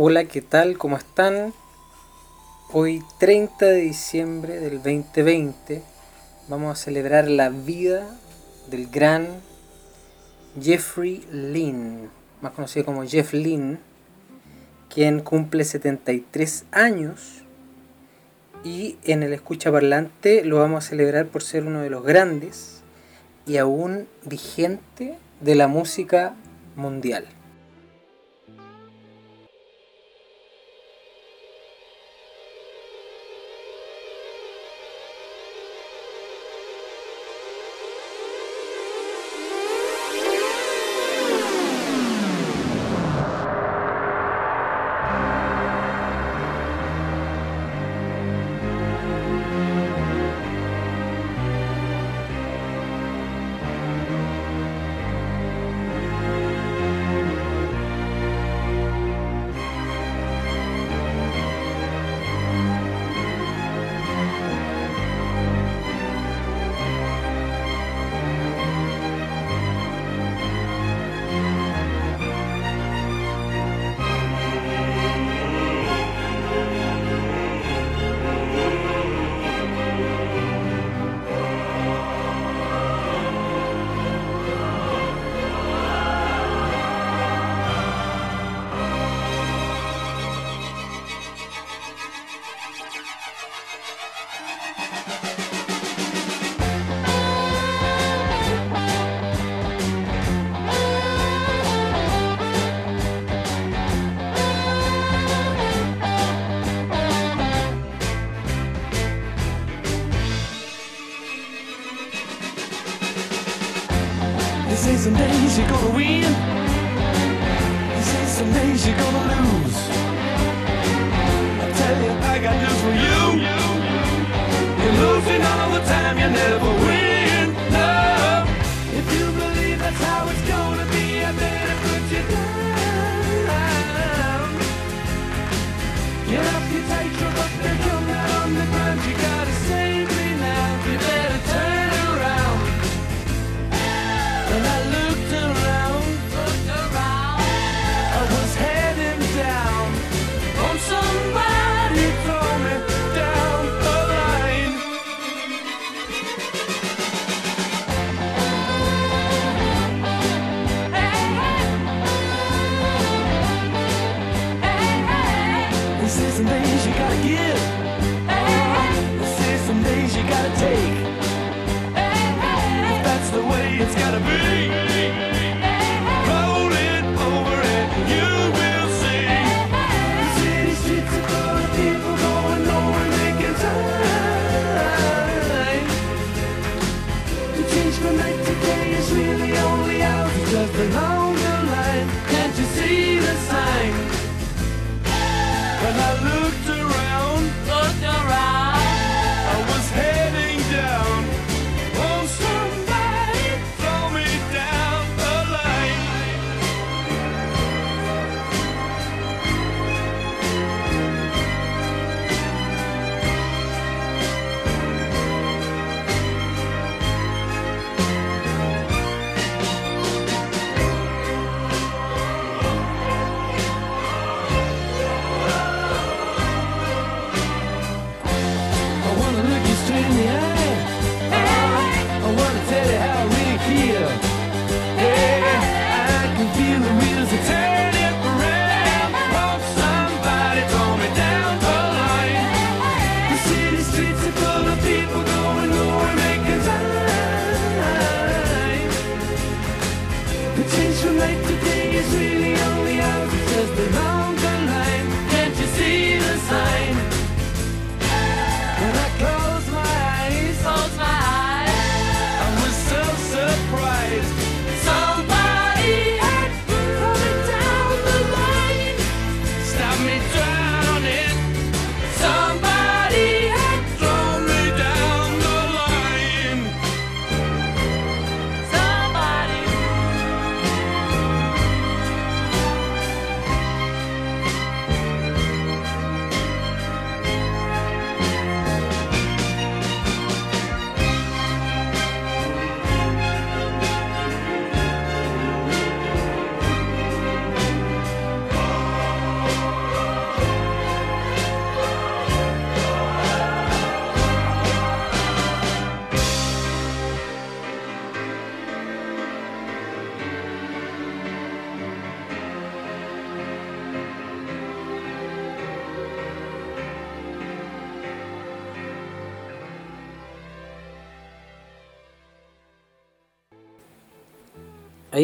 Hola, ¿qué tal? ¿Cómo están? Hoy 30 de diciembre del 2020 vamos a celebrar la vida del gran Jeffrey Lynn, más conocido como Jeff Lynn, quien cumple 73 años y en el escucha parlante lo vamos a celebrar por ser uno de los grandes y aún vigente de la música mundial.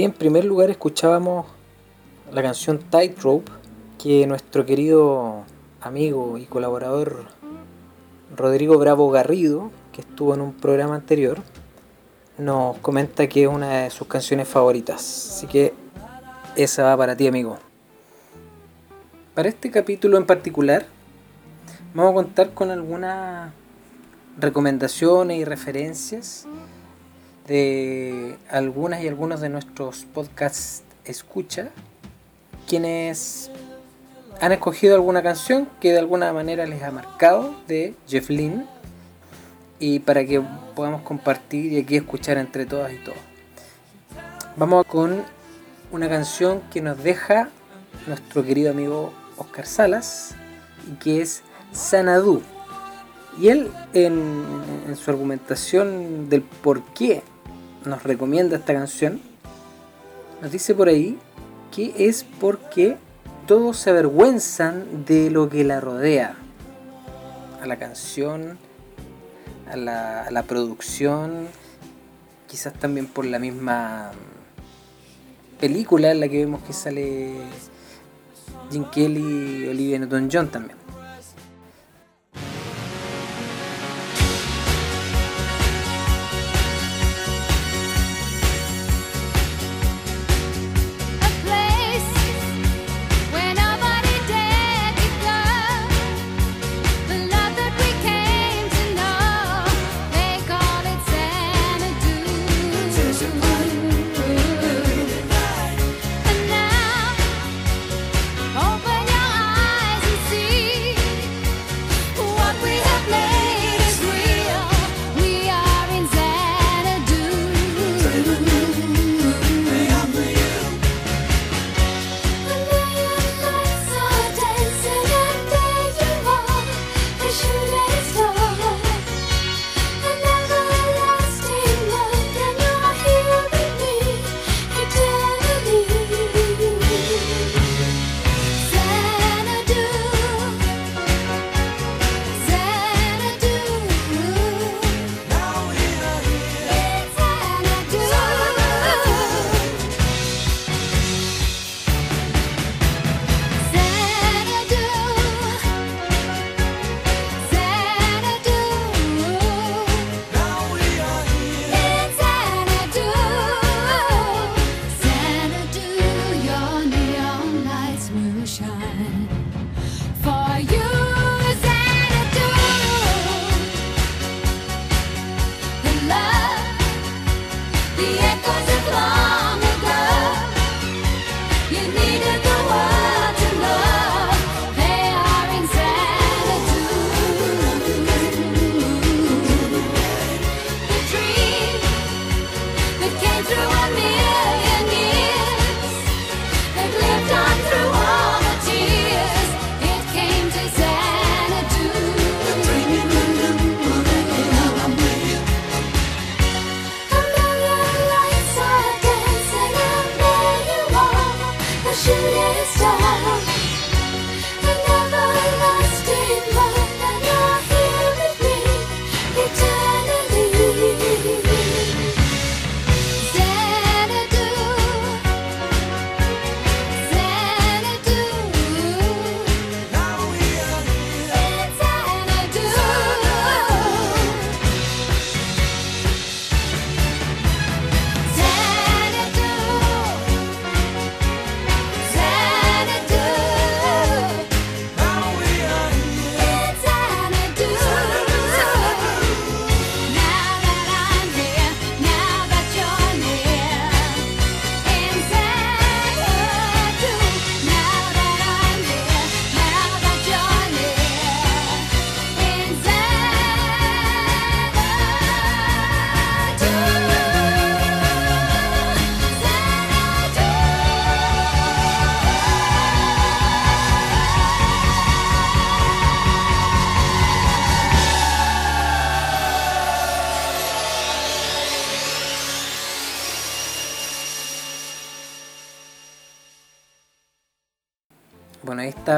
En primer lugar escuchábamos la canción Tightrope que nuestro querido amigo y colaborador Rodrigo Bravo Garrido, que estuvo en un programa anterior, nos comenta que es una de sus canciones favoritas. Así que esa va para ti, amigo. Para este capítulo en particular, vamos a contar con algunas recomendaciones y referencias de algunas y algunos de nuestros podcasts escucha, quienes han escogido alguna canción que de alguna manera les ha marcado de Jeff Lynne y para que podamos compartir y aquí escuchar entre todas y todos. Vamos con una canción que nos deja nuestro querido amigo Oscar Salas y que es Sanadú. Y él en, en su argumentación del por qué nos recomienda esta canción, nos dice por ahí que es porque todos se avergüenzan de lo que la rodea. A la canción, a la, producción, quizás también por la misma película en la que vemos que sale Jim Kelly y Olivia Newton-John también.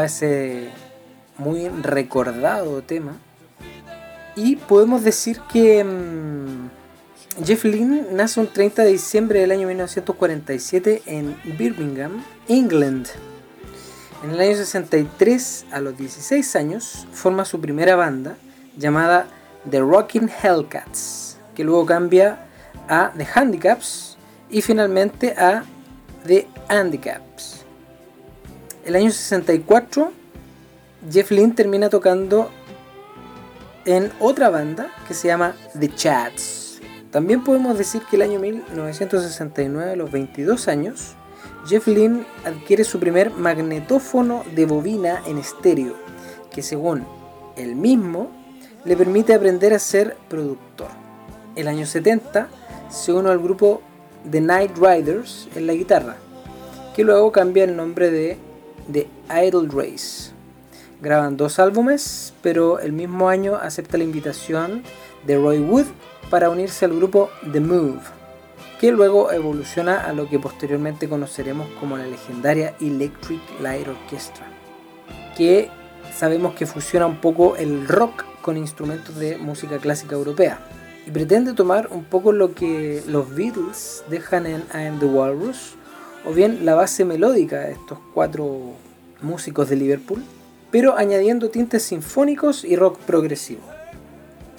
Ese muy recordado tema. Y podemos decir que mm, Jeff Lynne nace un 30 de diciembre del año 1947 en Birmingham, England. En el año 63, a los 16 años, forma su primera banda llamada The Rockin' Hellcats, que luego cambia a The Handicaps y finalmente a The Handicaps. El año 64, Jeff Lynne termina tocando en otra banda que se llama The Chats. También podemos decir que el año 1969, a los 22 años, Jeff Lynne adquiere su primer magnetófono de bobina en estéreo, que según él mismo le permite aprender a ser productor. El año 70 se une al grupo The Night Riders en la guitarra, que luego cambia el nombre de The Idle Race. Graban dos álbumes, pero el mismo año acepta la invitación de Roy Wood para unirse al grupo The Move, que luego evoluciona a lo que posteriormente conoceremos como la legendaria Electric Light Orchestra, que sabemos que fusiona un poco el rock con instrumentos de música clásica europea y pretende tomar un poco lo que los Beatles dejan en I Am the Walrus, o bien la base melódica de estos cuatro músicos de Liverpool, pero añadiendo tintes sinfónicos y rock progresivo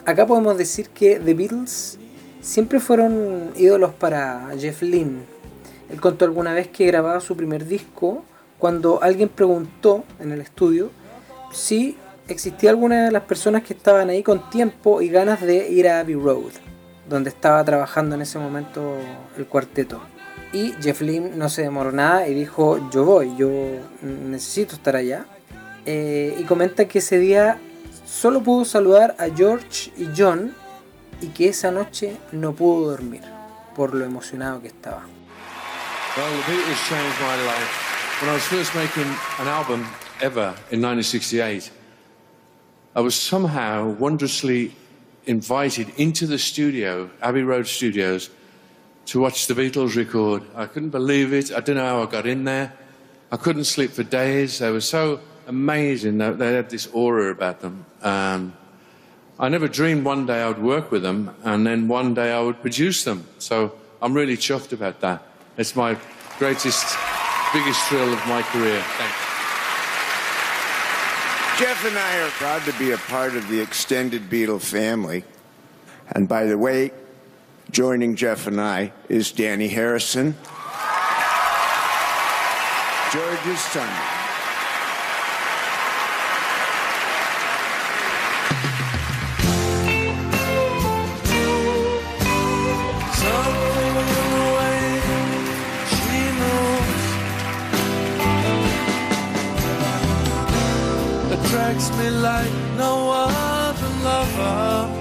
acá podemos decir que The Beatles siempre fueron ídolos para Jeff Lynne. Él contó alguna vez que grababa su primer disco cuando alguien preguntó en el estudio si existía alguna de las personas que estaban ahí con tiempo y ganas de ir a Abbey Road, donde estaba trabajando en ese momento el cuarteto. Y Jeff Lynne no se demoró nada y dijo, yo voy, yo necesito estar allá. Eh, y comenta que ese día Solo pudo saludar a George y John y que esa noche no pudo dormir por lo emocionado que estaba. Well, the Beatles changed my life. When I was first making an album ever in 1968, I was somehow wondrously invited into the studio, Abbey Road Studios, to watch the Beatles record. I couldn't believe it. I don't know how I got in there. I couldn't sleep for days. They were so amazing. They had this aura about them. Um, I never dreamed one day I would work with them and then one day I would produce them. So I'm really chuffed about that. It's my greatest, biggest thrill of my career. Jeff and I are proud to be a part of the extended Beatle family. And by the way, joining Jeff and I is Danny Harrison, George's son. attracts me like no other lover.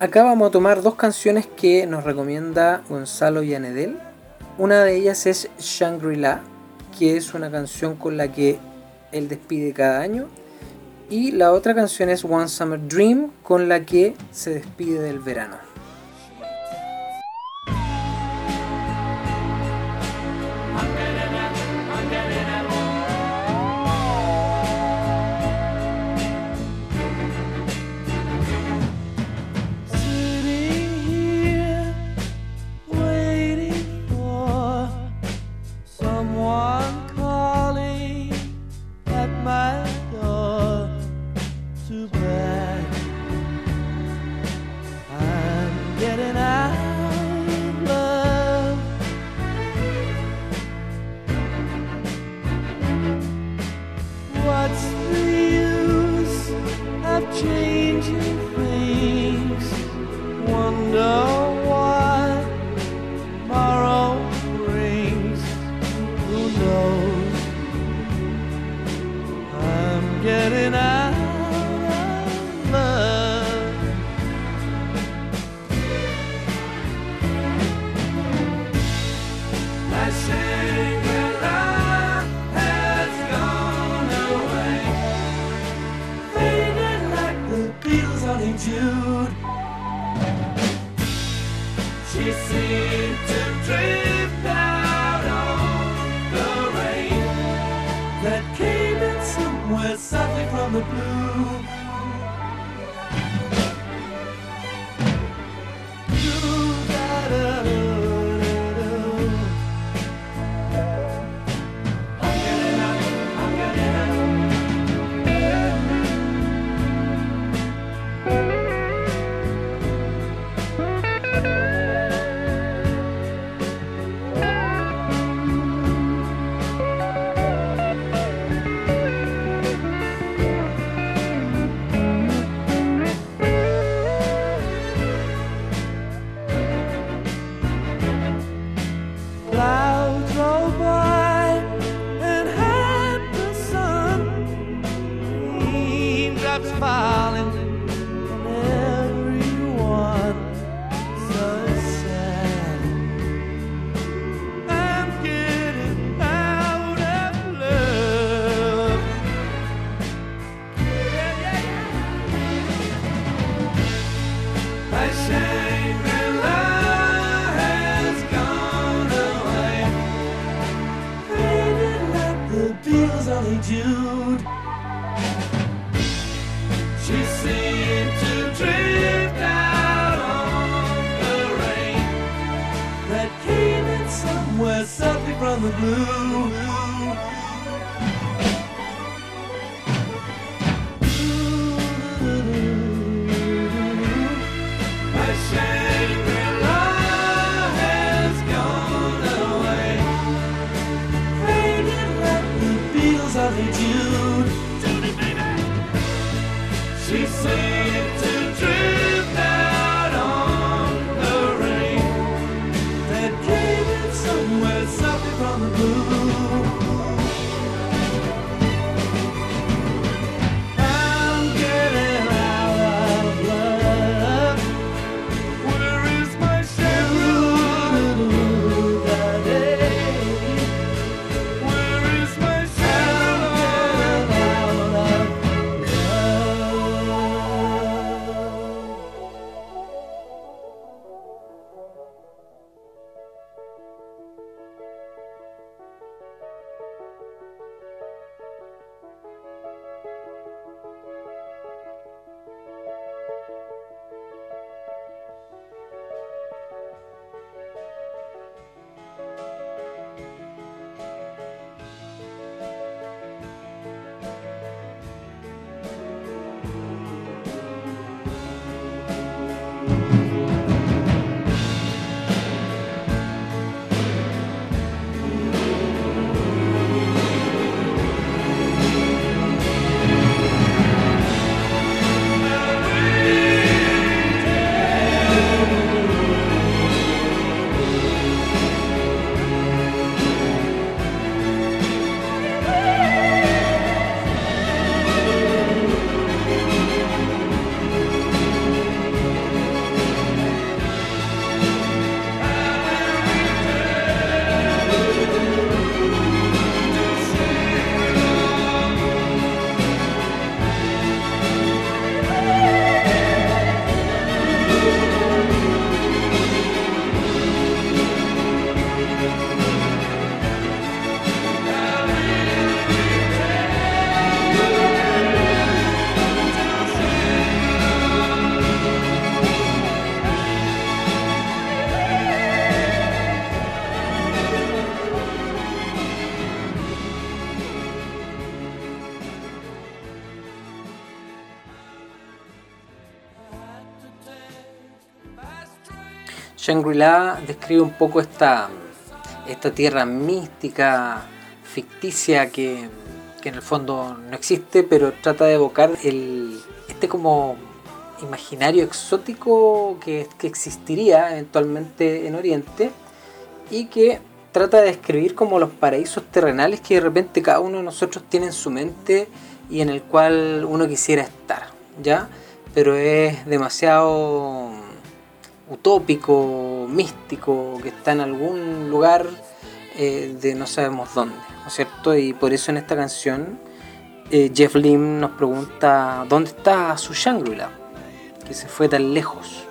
Acá vamos a tomar dos canciones que nos recomienda Gonzalo Yanedel. Una de ellas es Shangri-La, que es una canción con la que él despide cada año. Y la otra canción es One Summer Dream, con la que se despide del verano. from the blue. Shangri-La describe un poco esta, esta tierra mística, ficticia, que, que en el fondo no existe, pero trata de evocar el, este como imaginario exótico que, que existiría eventualmente en Oriente y que trata de describir como los paraísos terrenales que de repente cada uno de nosotros tiene en su mente y en el cual uno quisiera estar, ¿ya? Pero es demasiado utópico, místico, que está en algún lugar eh, de no sabemos dónde, ¿no es cierto? Y por eso en esta canción eh, Jeff Lim nos pregunta dónde está su Shangri-La, que se fue tan lejos.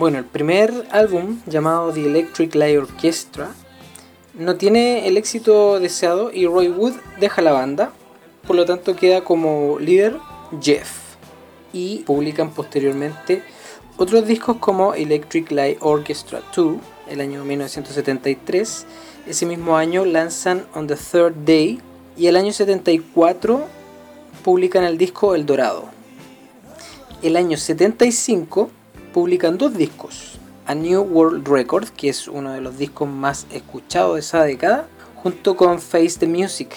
Bueno, el primer álbum llamado The Electric Light Orchestra no tiene el éxito deseado y Roy Wood deja la banda, por lo tanto queda como líder Jeff y publican posteriormente otros discos como Electric Light Orchestra 2 el año 1973, ese mismo año lanzan On the Third Day y el año 74 publican el disco El Dorado. El año 75 publican dos discos, A New World Record, que es uno de los discos más escuchados de esa década, junto con Face the Music,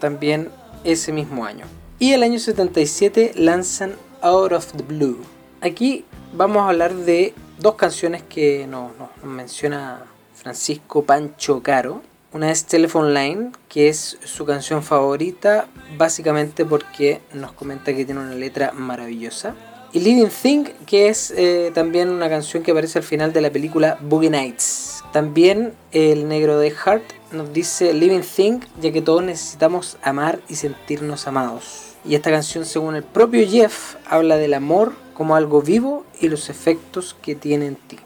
también ese mismo año. Y el año 77 lanzan Out of the Blue. Aquí vamos a hablar de dos canciones que nos, menciona Francisco Pancho Caro. Una es Telephone Line, que es su canción favorita, básicamente porque nos comenta que tiene una letra maravillosa. Y Living Thing, que es eh, también una canción que aparece al final de la película Boogie Nights. También el negro de Heart nos dice Living Thing, ya que todos necesitamos amar y sentirnos amados. Y esta canción, según el propio Jeff, habla del amor como algo vivo y los efectos que tiene en ti.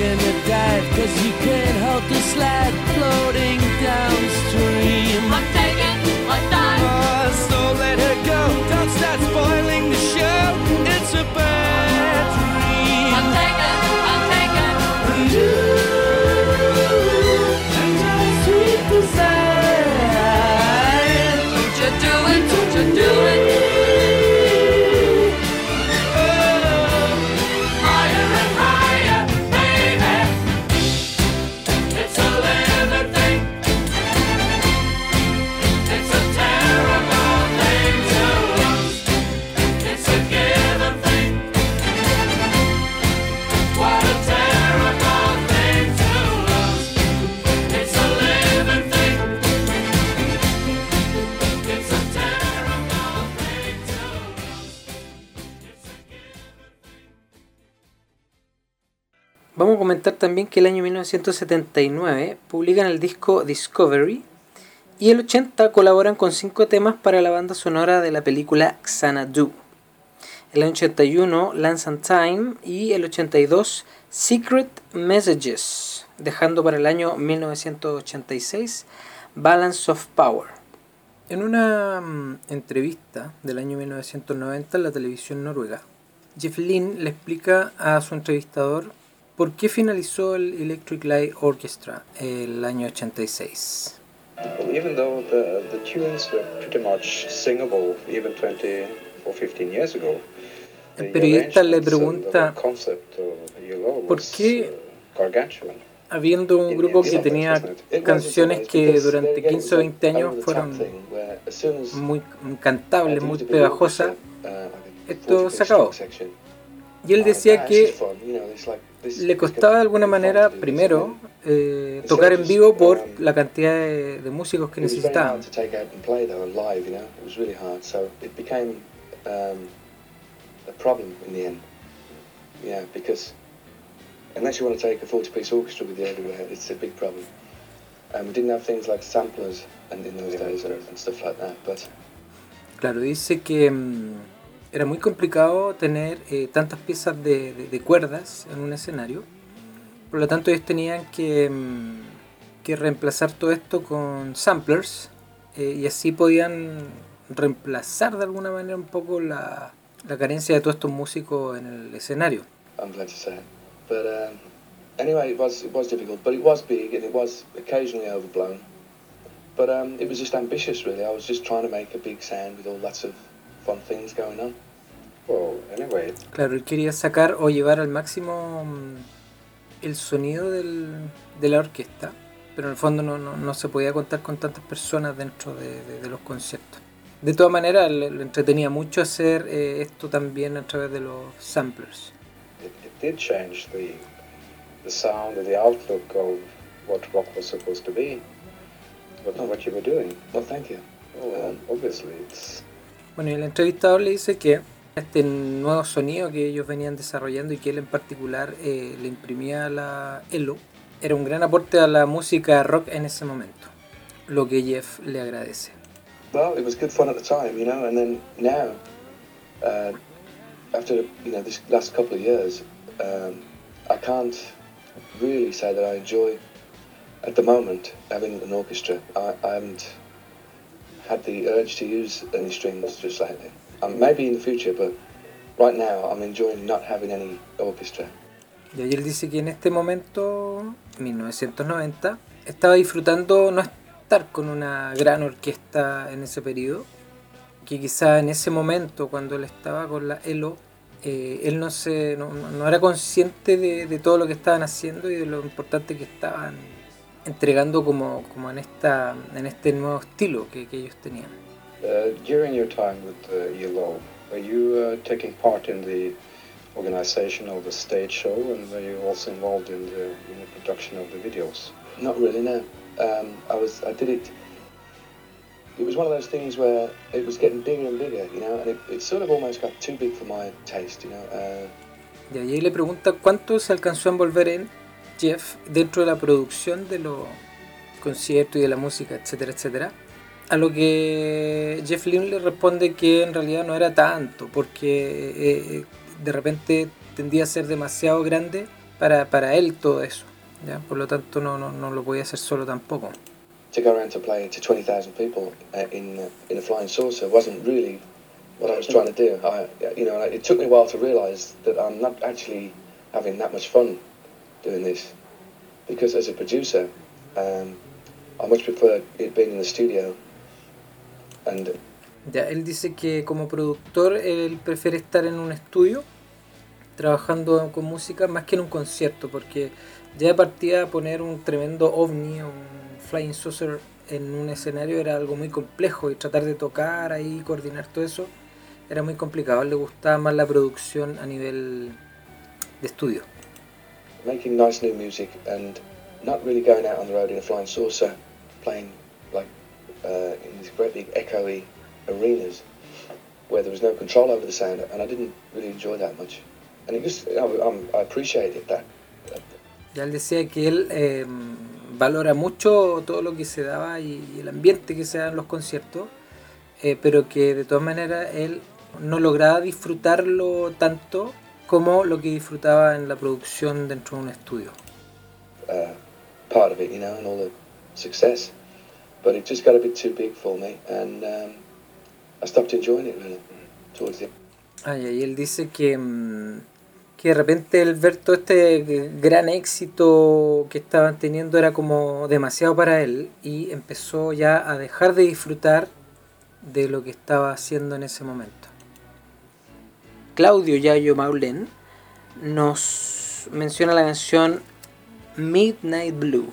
gonna dive Cause you can't hold the slide floating downstream. I'm taking Vamos a comentar también que el año 1979 publican el disco Discovery y el 80 colaboran con cinco temas para la banda sonora de la película Xanadu. El año 81 lanzan Time y el 82 Secret Messages, dejando para el año 1986 Balance of Power. En una mm, entrevista del año 1990 en la televisión noruega, Jeff Lynne le explica a su entrevistador por qué finalizó el Electric Light Orchestra el año 86. Well, even though the, the tunes were pretty much singable even 20 or 15 years ago, El periodista le pregunta ¿Por qué uh, habiendo un grupo que tenía canciones que durante 15 o 20 años fueron muy cantables, muy pegajosas, esto se acabó. Y él decía que le costaba de alguna manera, primero, eh, tocar en vivo por la cantidad de, de músicos que necesitaban. unless you want to take a 40-piece orchestra with you everywhere, it's a big problem. And we didn't have things like samplers and in those days and stuff like that. But Claro, dice que mm, era muy complicado tener eh, tantas piezas de, de- de cuerdas en un escenario. Por lo tanto, ellos tenían que, mm, que reemplazar todo esto con samplers eh, y así podían reemplazar de alguna manera un poco la, la carencia de todos estos músicos en el escenario. I'm glad to say it. But um, anyway, it was it was difficult, but it was big and it was occasionally overblown. But um, it was just ambitious, really. I was just trying to make a big sound with all lots of fun things going on. Well, anyway, Claro, él quería sacar o llevar al máximo mm, el sonido del- de la orquesta, pero en el fondo no, no- no se podía contar con tantas personas dentro de, de- de los conciertos. De todas maneras, le, le entretenía mucho hacer eh, esto también a través de los samplers. it, it did change the the sound and the outlook of what rock was supposed to be. What, what you were doing. Well, thank you. Well, obviously, it's Bueno, y el entrevistador le dice que este nuevo sonido que ellos venían desarrollando y que él en particular eh, le imprimía a la Elo era un gran aporte a la música rock en ese momento, lo que Jeff le agradece. Well, it was good fun at the time, you know, and then now, uh, after you know this last couple of years, um, I can't really say that I enjoy at the moment having an orchestra. I, I haven't had the urge to use any strings just lately. Um, maybe in the future, but right now I'm enjoying not having any orchestra. Y él dice que en este momento, 1990, estaba disfrutando no estar con una gran orquesta en ese periodo, que quizá en ese momento, cuando él estaba con la ELO, eh, él no, se, no, no era consciente de, de todo lo que estaban haciendo y de lo importante que estaban entregando como, como en, esta, en este nuevo estilo que, que ellos tenían. uh, during your time with uh, Yellow, were you uh, taking part in the organization of the stage show, and were you also involved in the, in the production of the videos? Not really, no. Um, I was, I did it. It was one of those things where it was getting bigger and bigger, you know, and it, it sort of almost got too big for my taste, you know. Uh, Y ahí le pregunta cuánto se alcanzó a envolver en Jeff dentro de la producción de los conciertos y de la música, etcétera, etcétera. A lo que Jeff Lynne le responde que en realidad no era tanto, porque eh, de repente tendía a ser demasiado grande para, para él todo eso. Por lo tanto no, no, no lo podía hacer solo tampoco. To go around to play to 20,000 people uh, in uh, in a flying saucer wasn't really what I was trying to do. It took me a while to realise that I'm not actually having that much fun doing this, because as a producer, um, I much prefer it being in the studio and él dice que como productor él prefiere estar en un estudio trabajando con música más que en un concierto, porque ya de partida poner un tremendo ovni, un flying saucer en un escenario era algo muy complejo y tratar de tocar ahí, coordinar todo eso era muy complicado. Le gustaba más la producción a nivel de estudio. Making nice new music and not really going out on the road in a flying saucer, playing like uh, in these great big echoey arenas where there was no control over the sound, and I didn't really enjoy that much. And it just, I, I appreciated that. Ya él decía que él eh, valora mucho todo lo que se daba y, y el ambiente que se da en los conciertos, eh, pero que de todas maneras él no lograba disfrutarlo tanto como lo que disfrutaba en la producción dentro de un estudio. uh, part of it, you know, and all the success. But it just got a bit too big for me, and um, I stopped enjoying it really towards the Ah, y ahí él dice que, mm, que de repente el ver todo este gran éxito que estaban teniendo era como demasiado para él y empezó ya a dejar de disfrutar de lo que estaba haciendo en ese momento. Claudio Yayo Maulén nos menciona la canción Midnight Blue.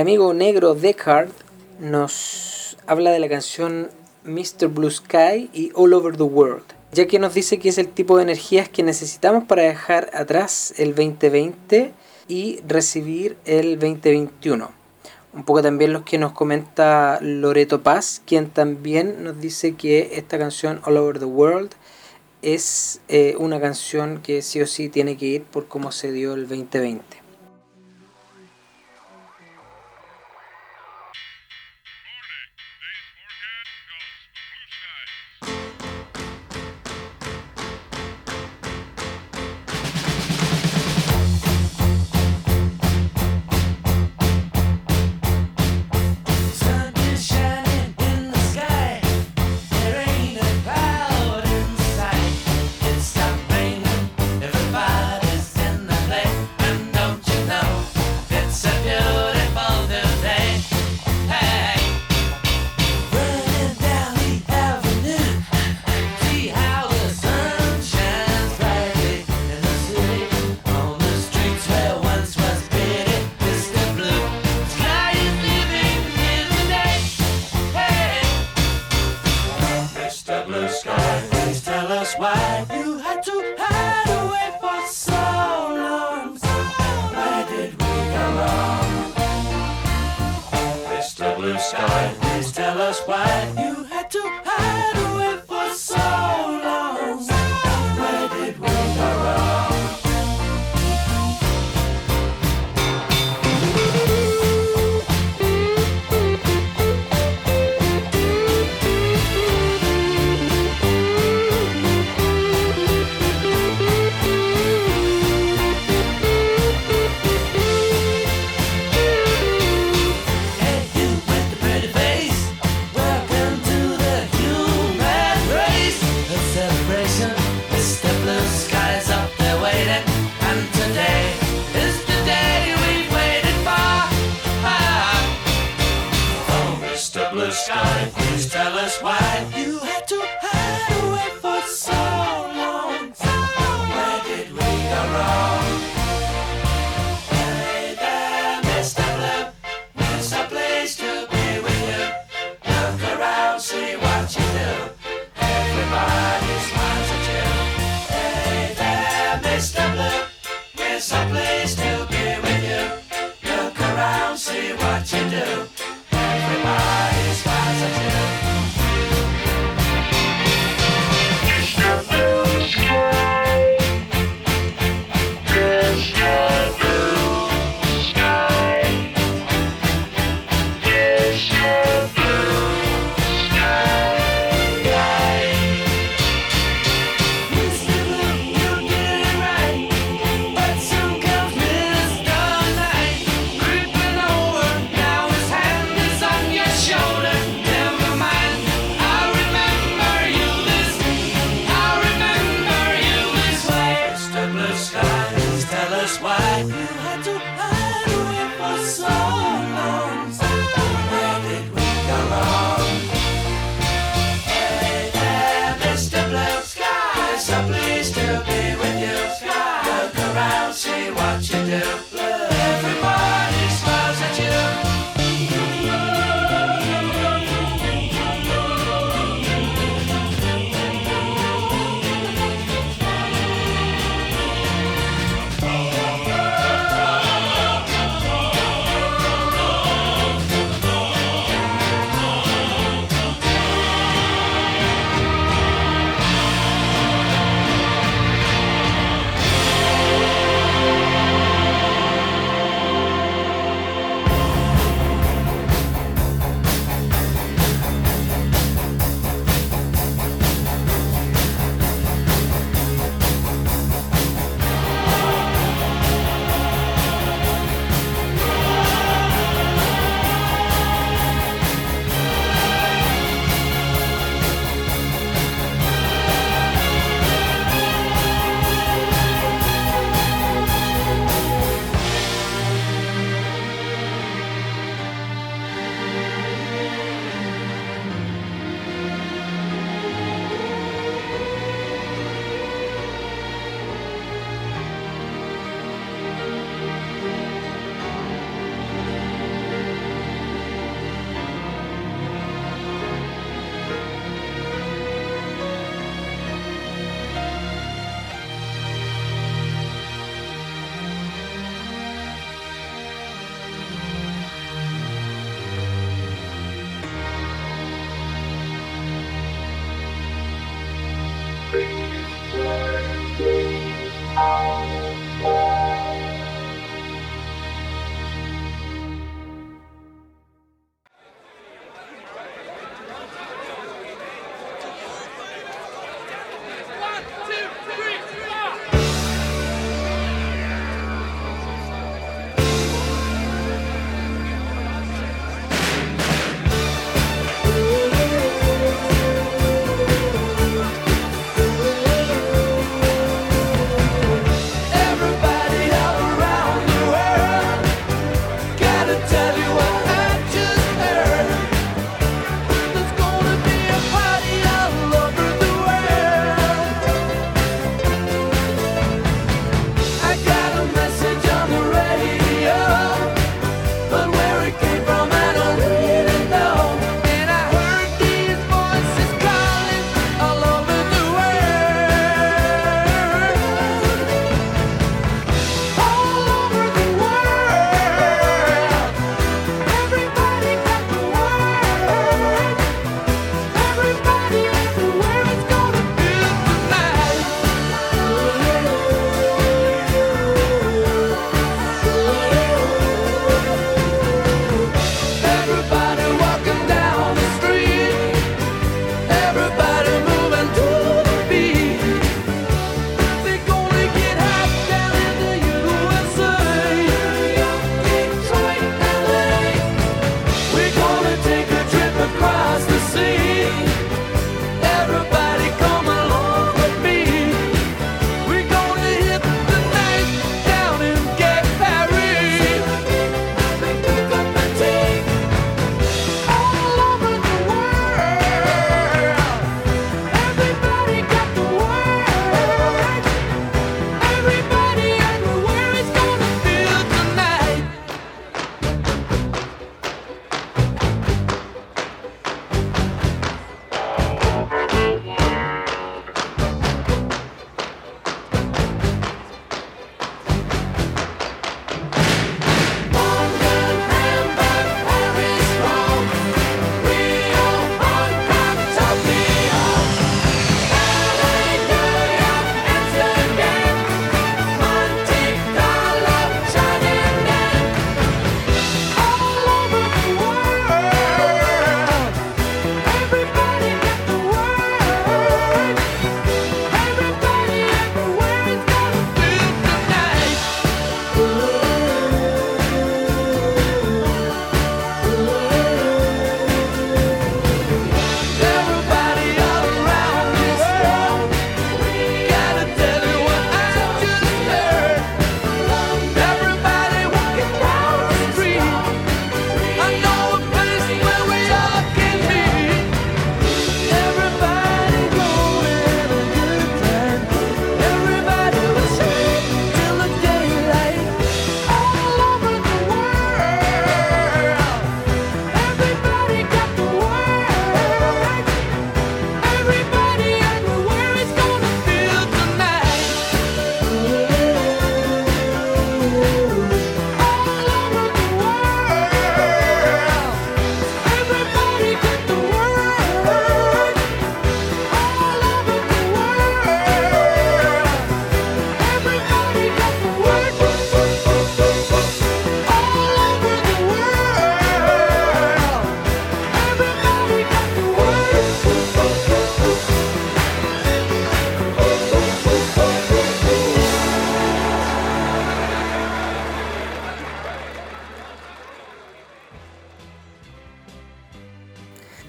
amigo negro Deckard nos habla de la canción Mr. Blue Sky y All Over the World, ya que nos dice que es el tipo de energías que necesitamos para dejar atrás el 2020 y recibir el 2021. Un poco también los que nos comenta Loreto Paz, quien también nos dice que esta canción All Over the World es eh, una canción que sí o sí tiene que ir por cómo se dio el 2020.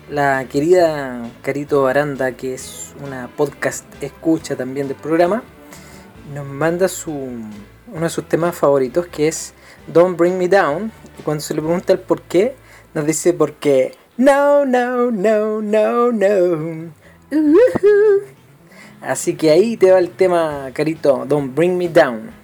la querida Carito Baranda, que es una podcast escucha también del programa, nos manda su, uno de sus temas favoritos que es Don't Bring Me Down. Y cuando se le pregunta el por qué, nos dice porque no, no, no, no, no. Así que ahí te va el tema, Carito, Don't Bring Me Down.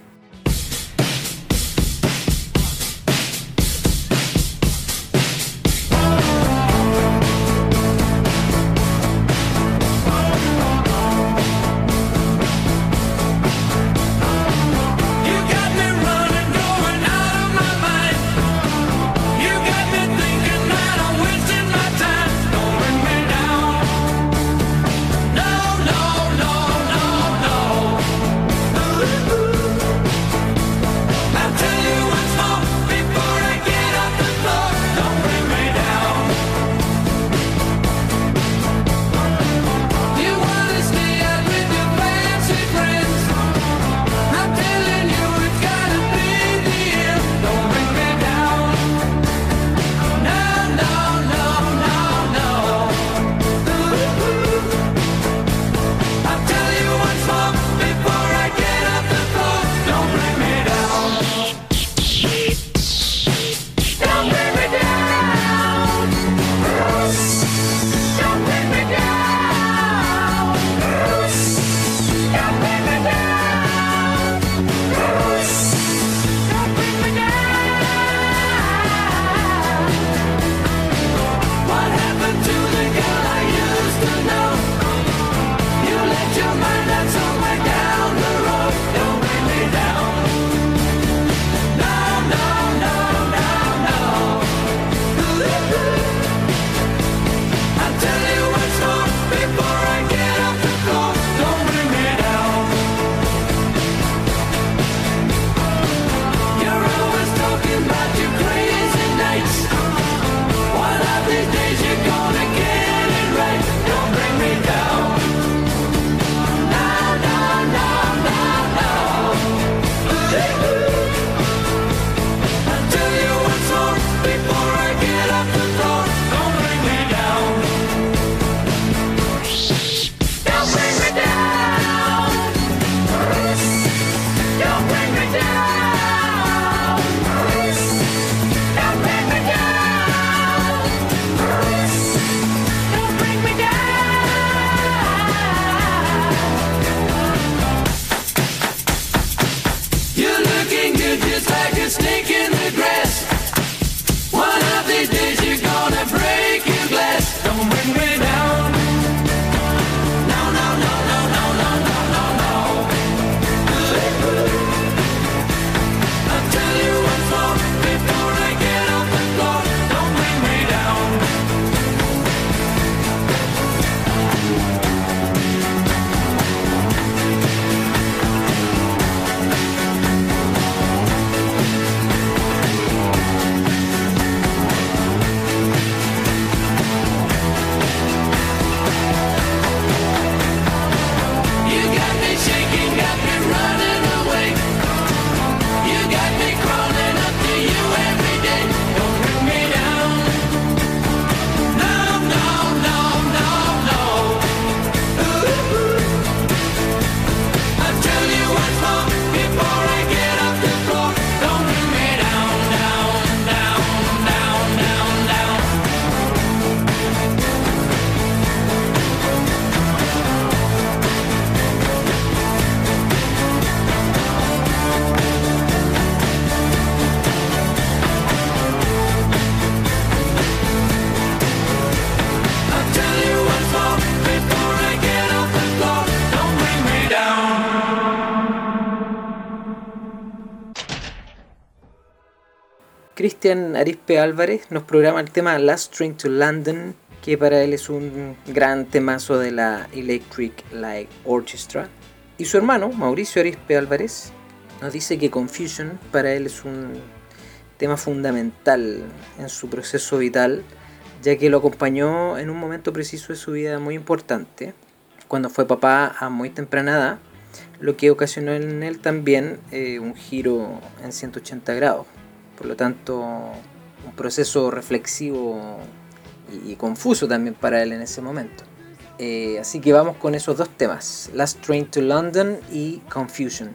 Cristian Arispe Álvarez nos programa el tema Last Train to London, que para él es un gran temazo de la Electric Light Orchestra. Y su hermano, Mauricio Arispe Álvarez, nos dice que Confusion para él es un tema fundamental en su proceso vital, ya que lo acompañó en un momento preciso de su vida muy importante, cuando fue papá a muy temprana edad, lo que ocasionó en él también eh, un giro en 180 grados. Por lo tanto, un proceso reflexivo y, confuso también para él en ese momento. Eh, así que vamos con esos dos temas, Last Train to London y Confusion.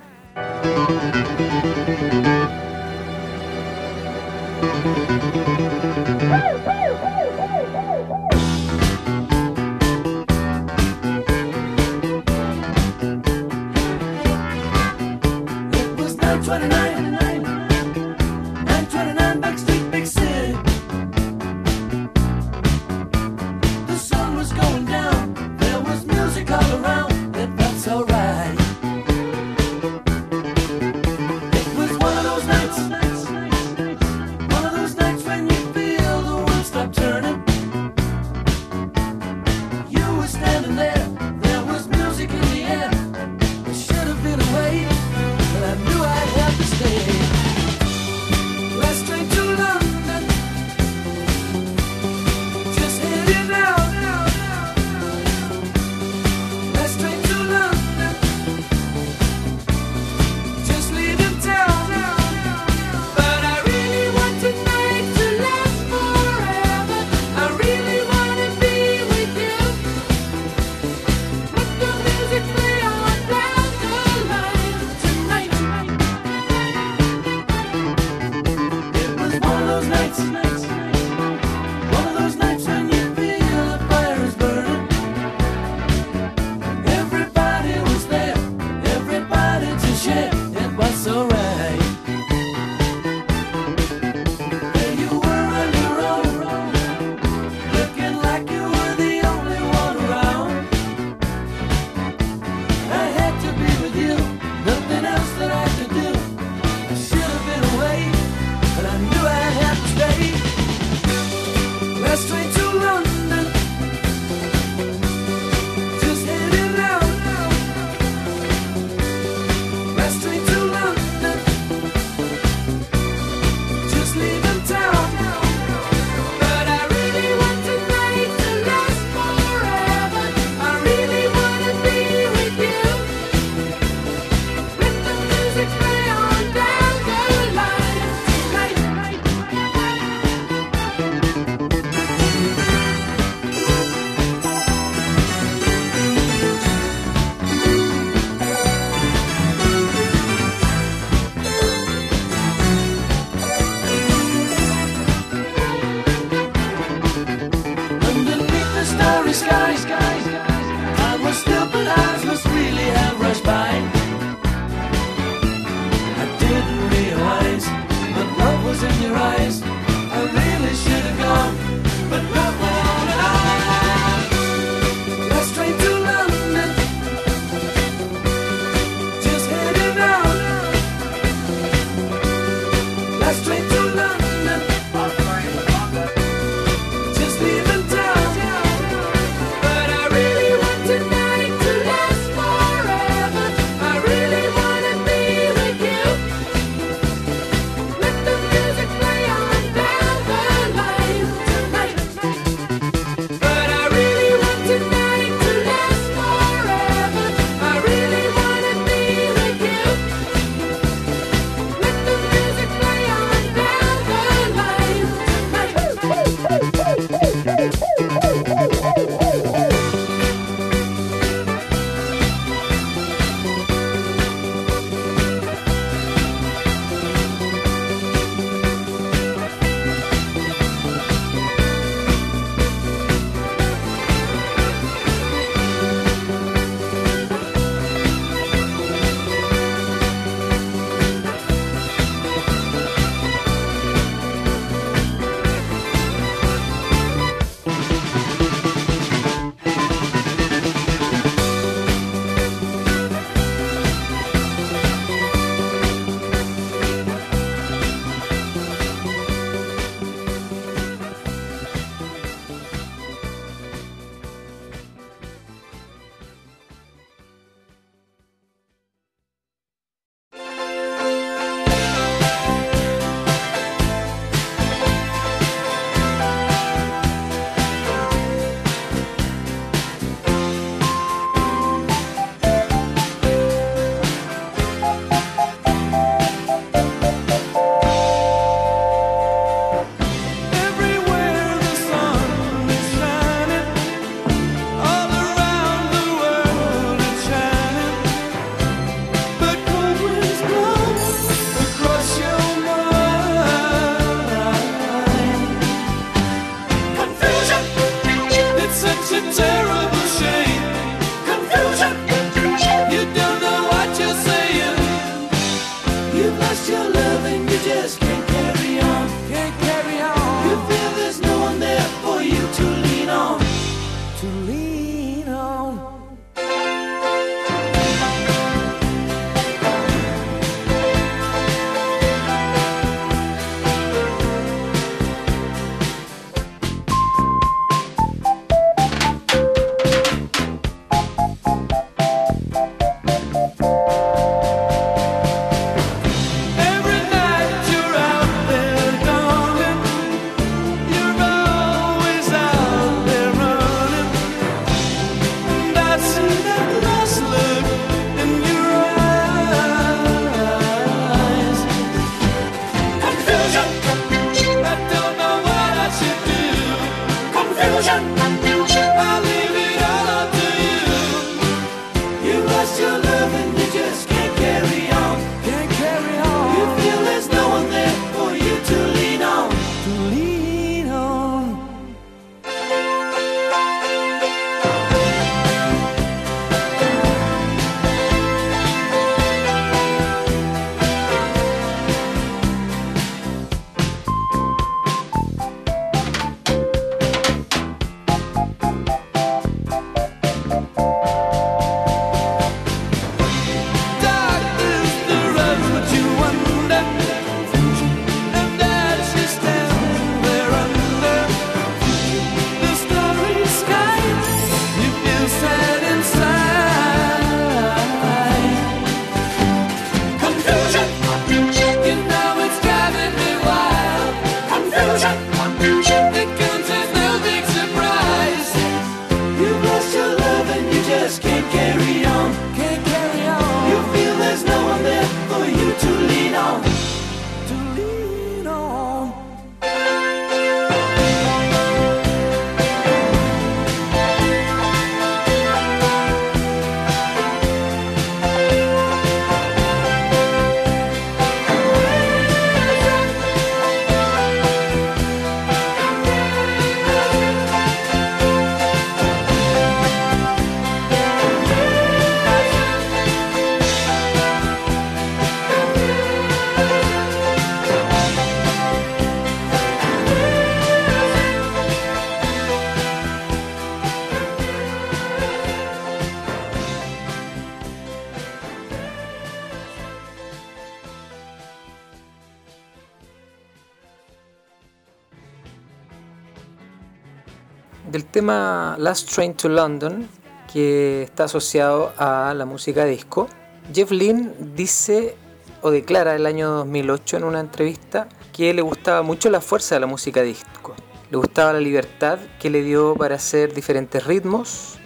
Tema Last Train to London, que está asociado a la música disco. Jeff Lynne dice o declara el año 2008 en una entrevista que le gustaba mucho la fuerza de la música disco. Le gustaba la libertad que le dio para hacer diferentes ritmos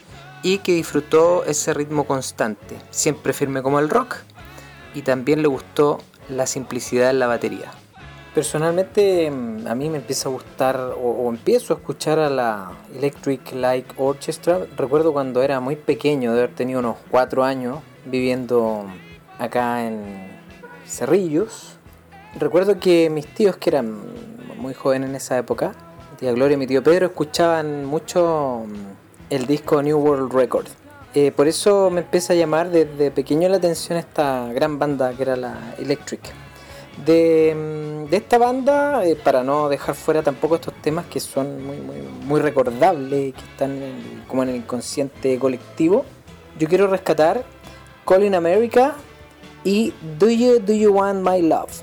y que disfrutó ese ritmo constante, siempre firme como el rock. Y también le gustó la simplicidad en la batería. Personalmente mm, a mí me empieza a gustar o, empiezo a escuchar a la Electric Light Orchestra. Recuerdo cuando era muy pequeño, de haber tenido unos 4 años viviendo acá en Cerrillos. Recuerdo que mis tíos, que eran muy jóvenes en esa época, mi tía Gloria y mi tío Pedro, escuchaban mucho mm, el disco New World Record. Eh, por eso me empieza a llamar desde pequeño la atención esta gran banda que era la Electric. De, mm, de esta banda, eh, para no dejar fuera tampoco estos temas que son muy, muy, muy recordables que están en como en el inconsciente colectivo, yo quiero rescatar Calling America y Do You Do You Want My Love.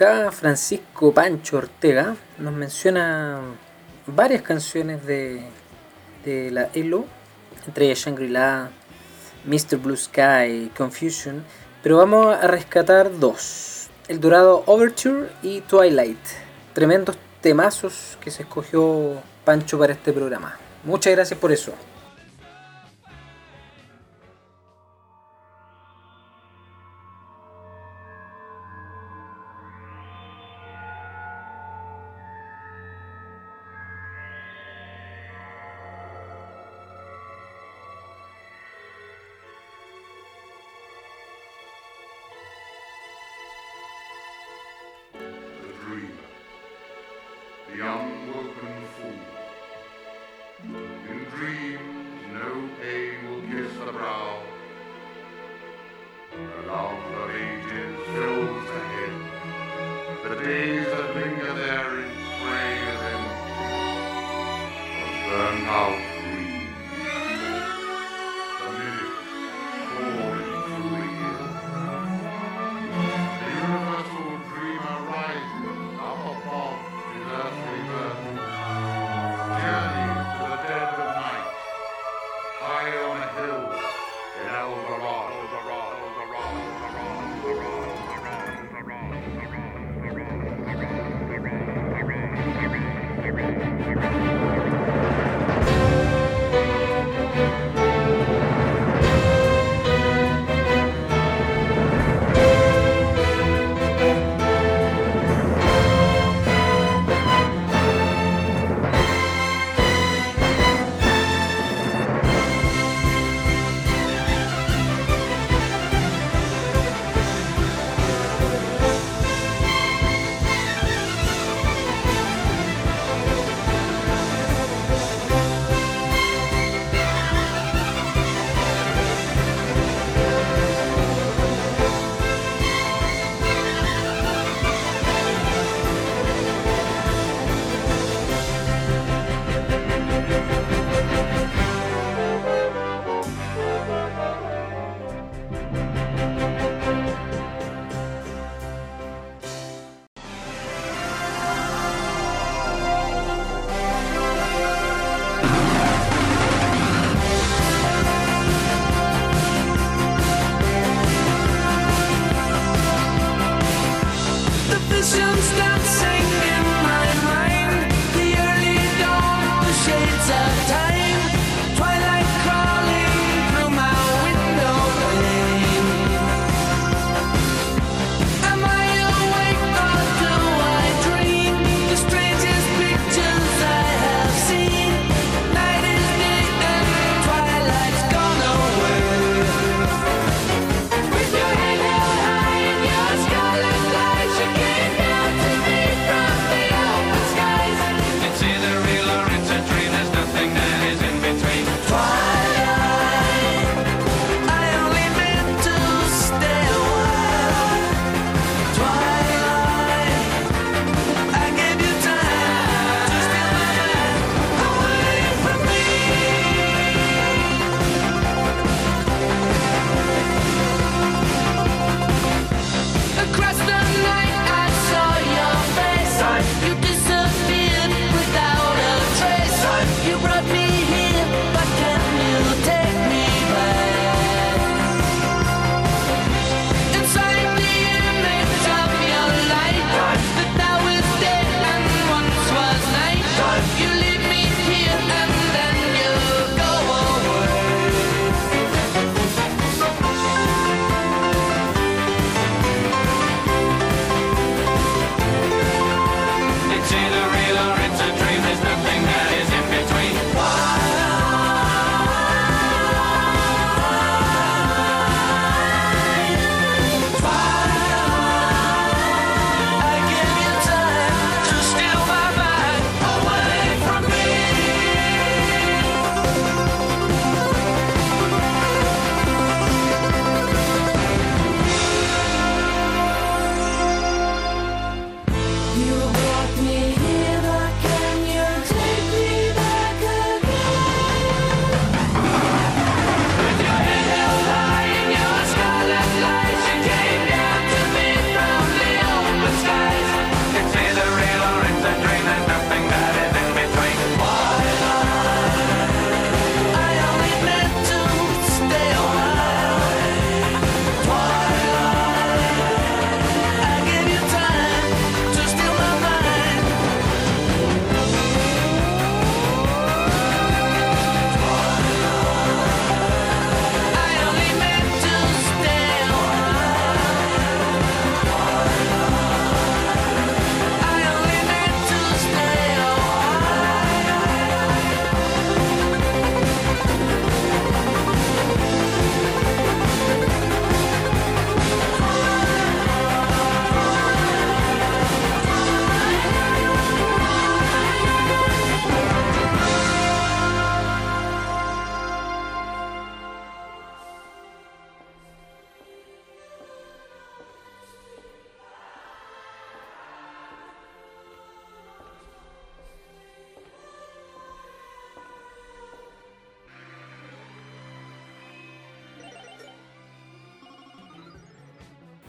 acá Francisco Pancho Ortega nos menciona varias canciones de, de la ELO, entre ellas Shangri-La, Mr. Blue Sky, Confusion, pero vamos a rescatar dos, El Dorado Overture y Twilight, tremendos temazos que se escogió Pancho para este programa. Muchas gracias por eso.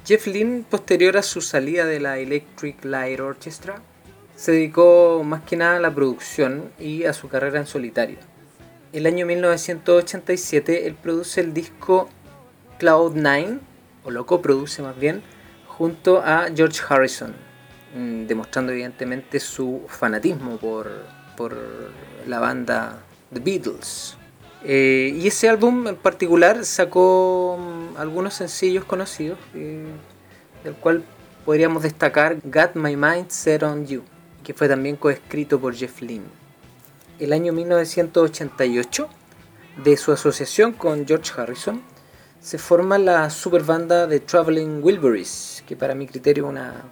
Jeff Lynne, posterior a su salida de la Electric Light Orchestra, se dedicó más que nada a la producción y a su carrera en solitario. El año 1987 él produce el disco Cloud Nine, o lo coproduce más bien, junto a George Harrison, mm, demostrando evidentemente su fanatismo por, por la banda The Beatles. Eh, y ese álbum en particular sacó mm, algunos sencillos conocidos, eh, del cual podríamos destacar Got My Mind Set on You, que fue también coescrito por Jeff Lynne. El año 1988, de su asociación con George Harrison, se forma la super banda de Traveling Wilburys, que para mi criterio es una,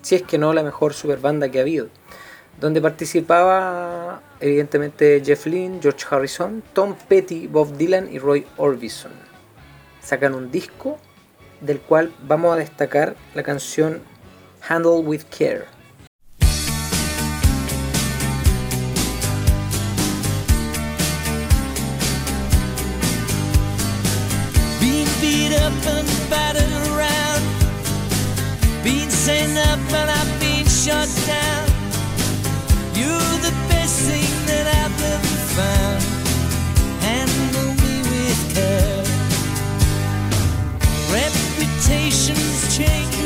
si es que no la mejor super banda que ha habido, donde participaba evidentemente Jeff Lynne, George Harrison, Tom Petty, Bob Dylan y Roy Orbison. Sacan un disco del cual vamos a destacar la canción Handle with Care. Down. You're the best thing that I've ever found. Handle me with care. Reputation's changeable.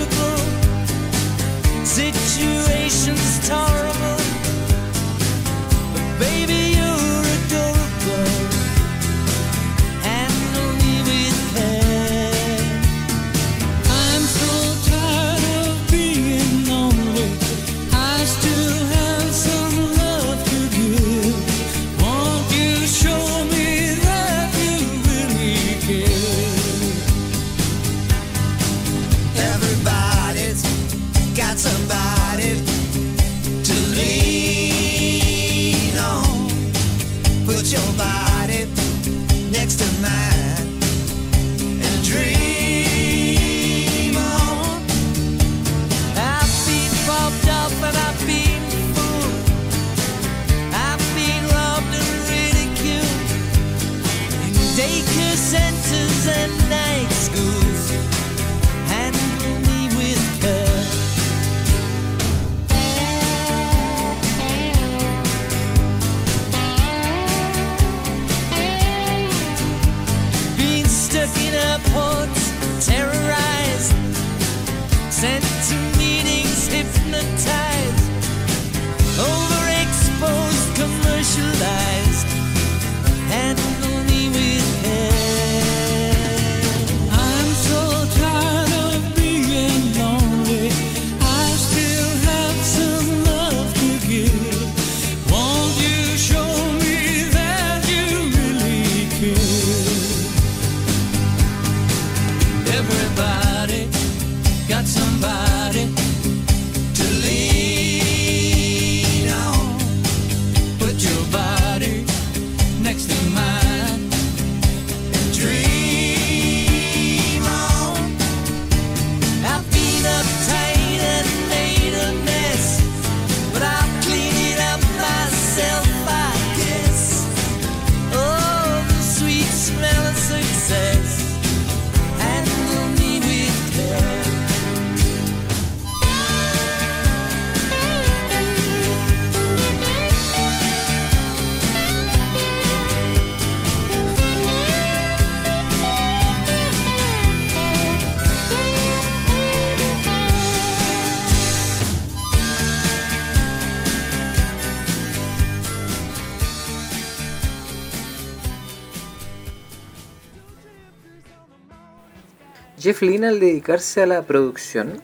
Jeff Lynne al dedicarse a la producción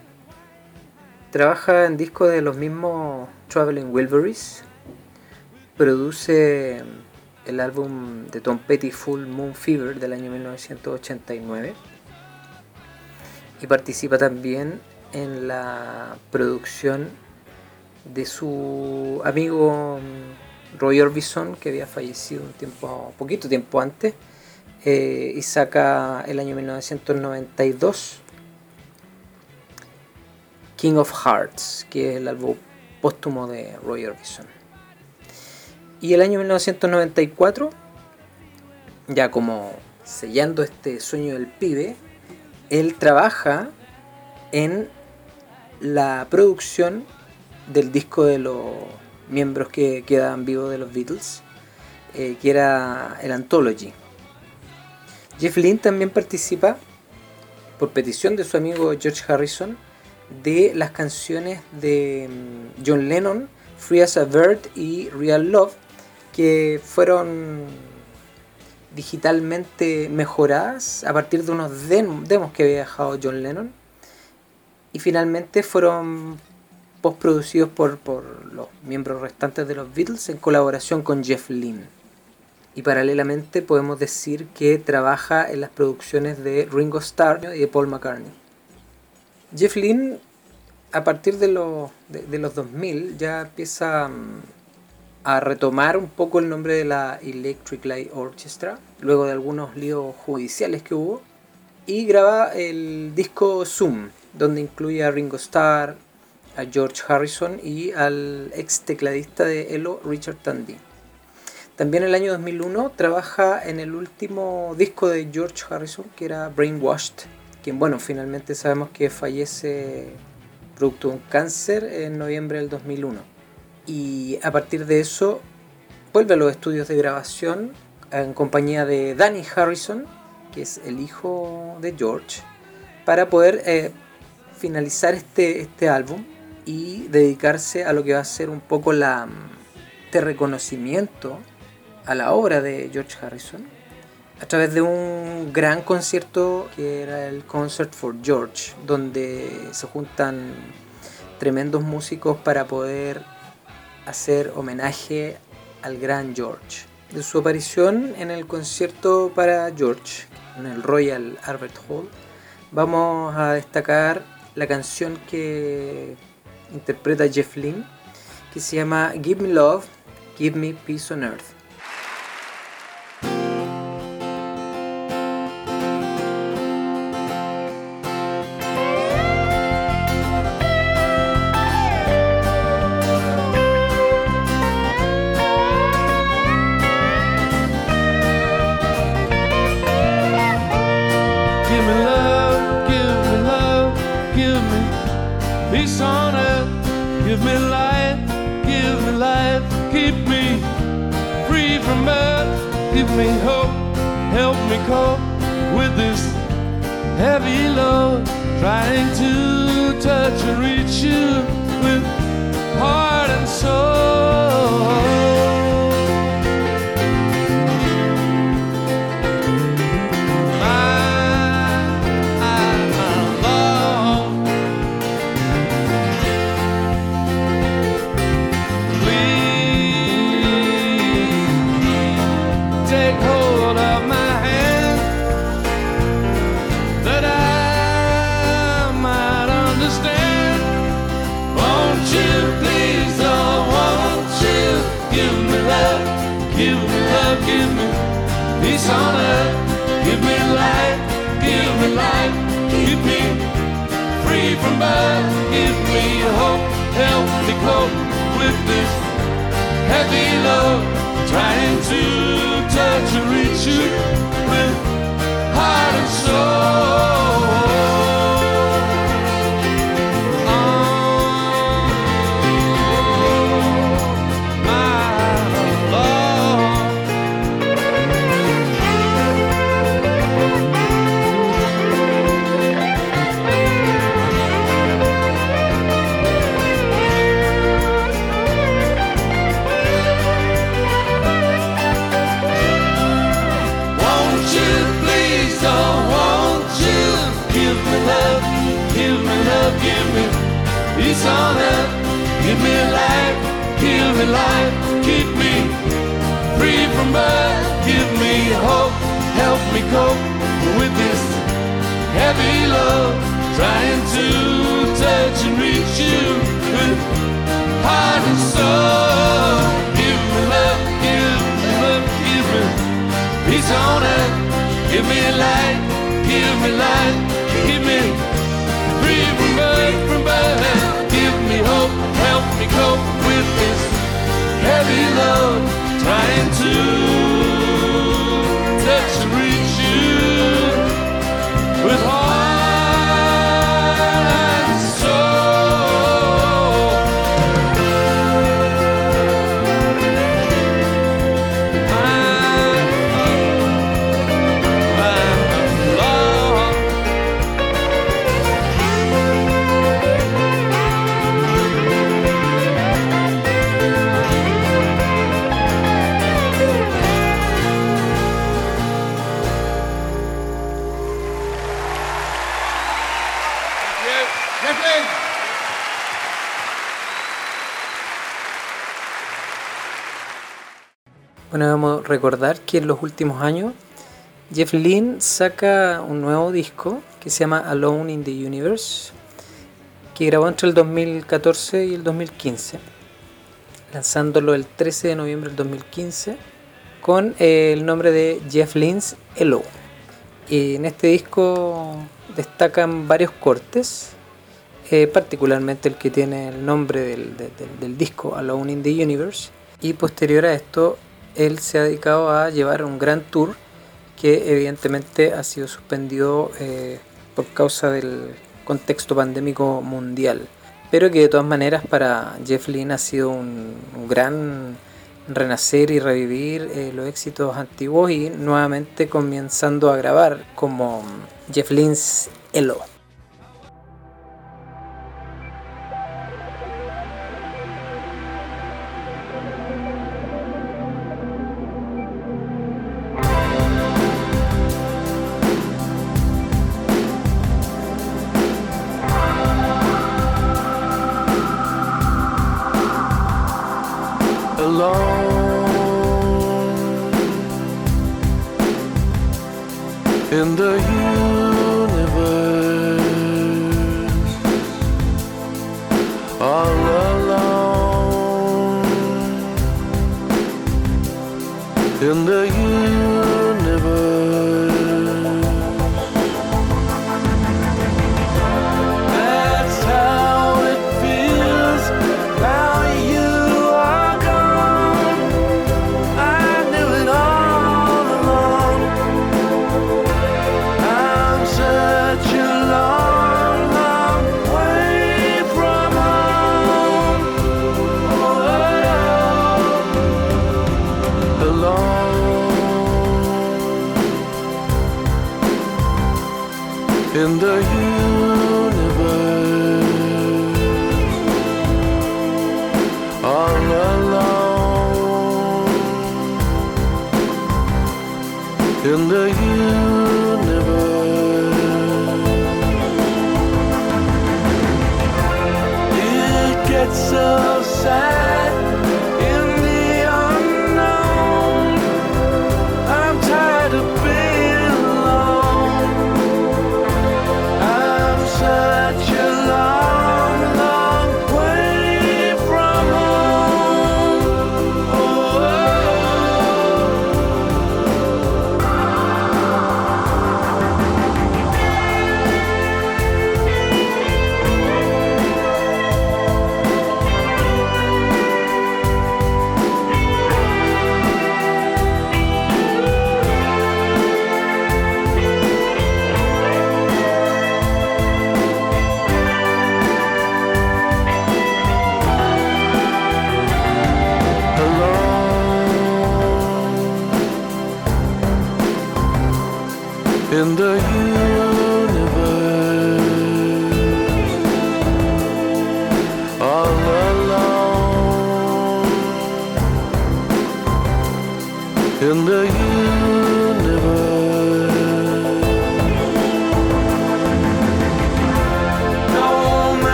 trabaja en discos de los mismos Traveling Wilburys, produce el álbum de Tom Petty Full Moon Fever del año 1989 y participa también en la producción de su amigo mm, Roy Orbison que había fallecido un tiempo poquito tiempo antes eh, y saca el año 1992 King of Hearts, que es el álbum póstumo de Roy Orbison. Y el año 1994, ya como sellando este sueño del pibe, él trabaja en la producción del disco de los miembros que quedaban vivos de los Beatles, eh, que era el Anthology. Jeff Lynne también participa, por petición de su amigo George Harrison, de las canciones de mm, John Lennon, Free as a Bird y Real Love, que fueron digitalmente mejoradas a partir de unos dem- demos que había dejado John Lennon y finalmente fueron postproducidos por, por los miembros restantes de los Beatles en colaboración con Jeff Lynne. Y paralelamente podemos decir que trabaja en las producciones de Ringo Starr y de Paul McCartney. Jeff Lynne, a partir de los, de, de los 2000, ya empieza mm, a retomar un poco el nombre de la Electric Light Orchestra, luego de algunos líos judiciales que hubo, y graba el disco Zoom, donde incluye a Ringo Starr, a George Harrison y al ex tecladista de Elo, Richard Tandy. También en el año 2001 trabaja en el último disco de George Harrison, que era Brainwashed, quien, bueno, finalmente sabemos que fallece producto de un cáncer en noviembre del 2001. Y a partir de eso vuelve a los estudios de grabación en compañía de Danny Harrison, que es el hijo de George, para poder eh, finalizar este, este álbum y dedicarse a lo que va a ser un poco la de reconocimiento a la obra de George Harrison a través de un gran concierto que era el Concert for George, donde se juntan tremendos músicos para poder hacer homenaje al gran George. De su aparición en el concierto para George, en el Royal Albert Hall, vamos a destacar la canción que interpreta Jeff Lynne, que se llama Give Me Love, Give Me Peace on Earth. Recordar que en los últimos años Jeff Lynne saca un nuevo disco que se llama Alone in the Universe, que grabó entre el 2014 y el 2015, lanzándolo el 13 de noviembre del 2015 con eh, el nombre de Jeff Lynne's Hello. Y en este disco destacan varios cortes, eh, particularmente el que tiene el nombre del, de- del- del disco Alone in the Universe. Y posterior a esto, él se ha dedicado a llevar un gran tour que evidentemente ha sido suspendido eh, por causa del contexto pandémico mundial. Pero que de todas maneras para Jeff Lynne ha sido un, gran renacer y revivir eh, los éxitos antiguos y nuevamente comenzando a grabar como Jeff Lynne's Hello.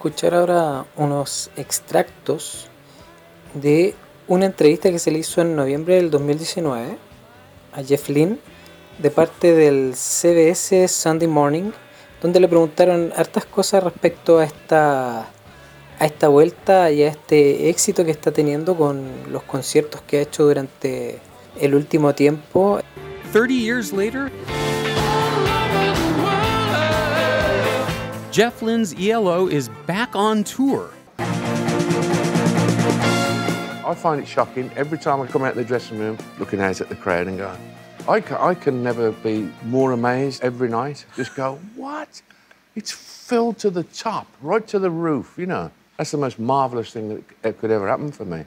Escuchar ahora unos extractos de una entrevista que se le hizo en noviembre del 2019 a Jeff Lynne de parte del CBS Sunday Morning, donde le preguntaron hartas cosas respecto a esta, a esta vuelta y a este éxito que está teniendo con los conciertos que ha hecho durante el último tiempo. 30 years later, Jeff Lynne's ELO is back on tour. I find it shocking every time I come out of the dressing room looking out at the crowd and going, I can, I can never be more amazed every night. Just go, what? It's filled to the top, right to the roof, you know. That's the most marvellous thing that that could ever happen for me.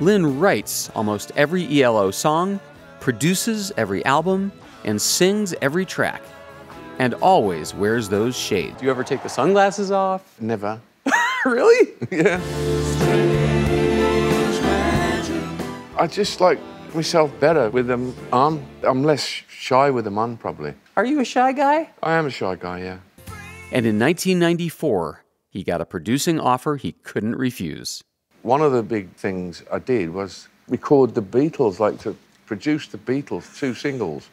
Lynn writes almost every ELO song, produces every album, and sings every track, and always wears those shades. Do you ever take the sunglasses off? Never. really? Yeah. I just like myself better with them on. I'm less shy with them on, probably. Are you a shy guy? I am a shy guy, yeah. And in 1994, he got a producing offer he couldn't refuse. One of the big things I did was record the Beatles, like to produce the Beatles, two singles.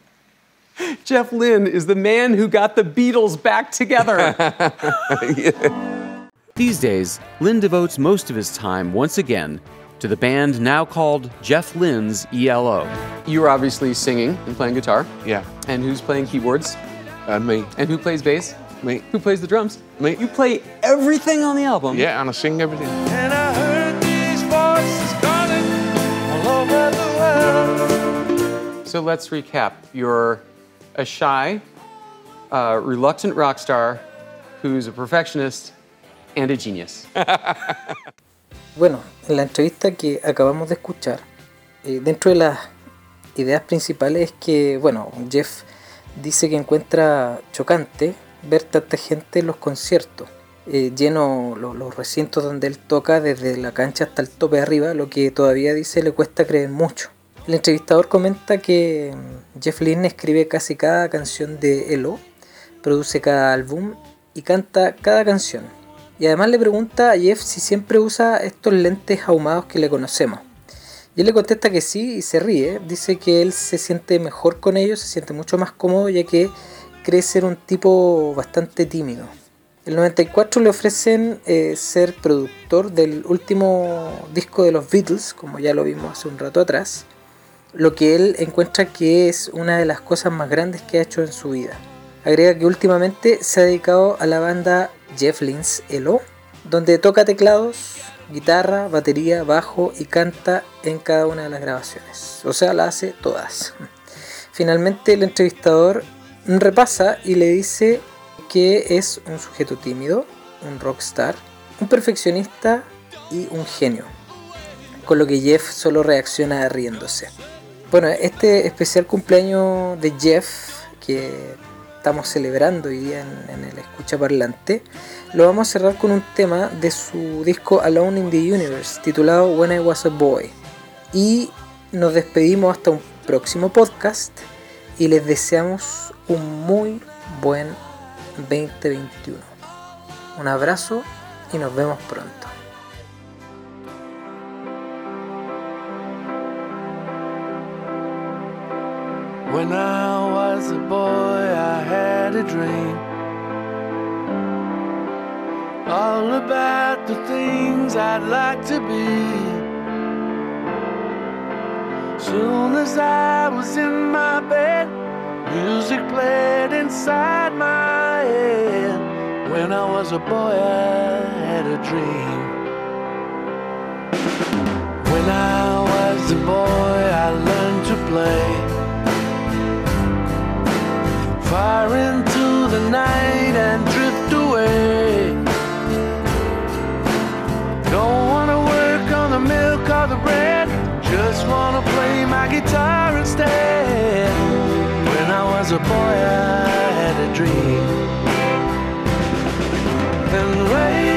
Jeff Lynne is the man who got the Beatles back together. These days, Lynn devotes most of his time once again to the band now called Jeff Lynne's ELO. you were obviously singing and playing guitar. Yeah. And who's playing keyboards? And me. And who plays bass? Me. Who plays the drums? Me. You play everything on the album. Yeah, and I sing everything. And I heard these voices calling all over the world. So let's recap. You're a shy, uh, reluctant rock star who's a perfectionist and a genius. Bueno, en la entrevista que acabamos de escuchar, eh, dentro de las ideas principales es que, bueno, Jeff dice que encuentra chocante ver tanta gente en los conciertos, eh, lleno lo- los recintos donde él toca desde la cancha hasta el tope de arriba, lo que todavía dice le cuesta creer mucho. El entrevistador comenta que mm, Jeff Lynne escribe casi cada canción de Elo, produce cada álbum y canta cada canción. Y además le pregunta a Jeff si siempre usa estos lentes ahumados que le conocemos. Y él le contesta que sí y se ríe. Dice que él se siente mejor con ellos, se siente mucho más cómodo ya que cree ser un tipo bastante tímido. El 94 le ofrecen eh, ser productor del último disco de los Beatles, como ya lo vimos hace un rato atrás, lo que él encuentra que es una de las cosas más grandes que ha hecho en su vida. Agrega que últimamente se ha dedicado a la banda Jeff Lynne's Elo, donde toca teclados, guitarra, batería, bajo y canta en cada una de las grabaciones. O sea, la hace todas. Finalmente el entrevistador repasa y le dice que es un sujeto tímido, un rockstar, un perfeccionista y un genio. Con lo que Jeff solo reacciona riéndose. Bueno, este especial cumpleaños de Jeff, que estamos celebrando hoy día en, en el Escucha Parlante, lo vamos a cerrar con un tema de su disco Alone in the Universe, titulado When I Was a Boy. Y nos despedimos hasta un próximo podcast y les deseamos un muy buen 2021. Un abrazo y nos vemos pronto. When I was a boy, I had a dream. All about the things I'd like to be. Soon as I was in my bed, music played inside my head. When I was a boy, I had a dream. When I was a boy, I learned to play. Far into the night and drift away. Don't wanna work on the milk or the bread, just wanna play my guitar instead. When I was a boy, I had a dream. And radio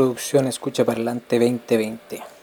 producción Escucha Parlante 2020.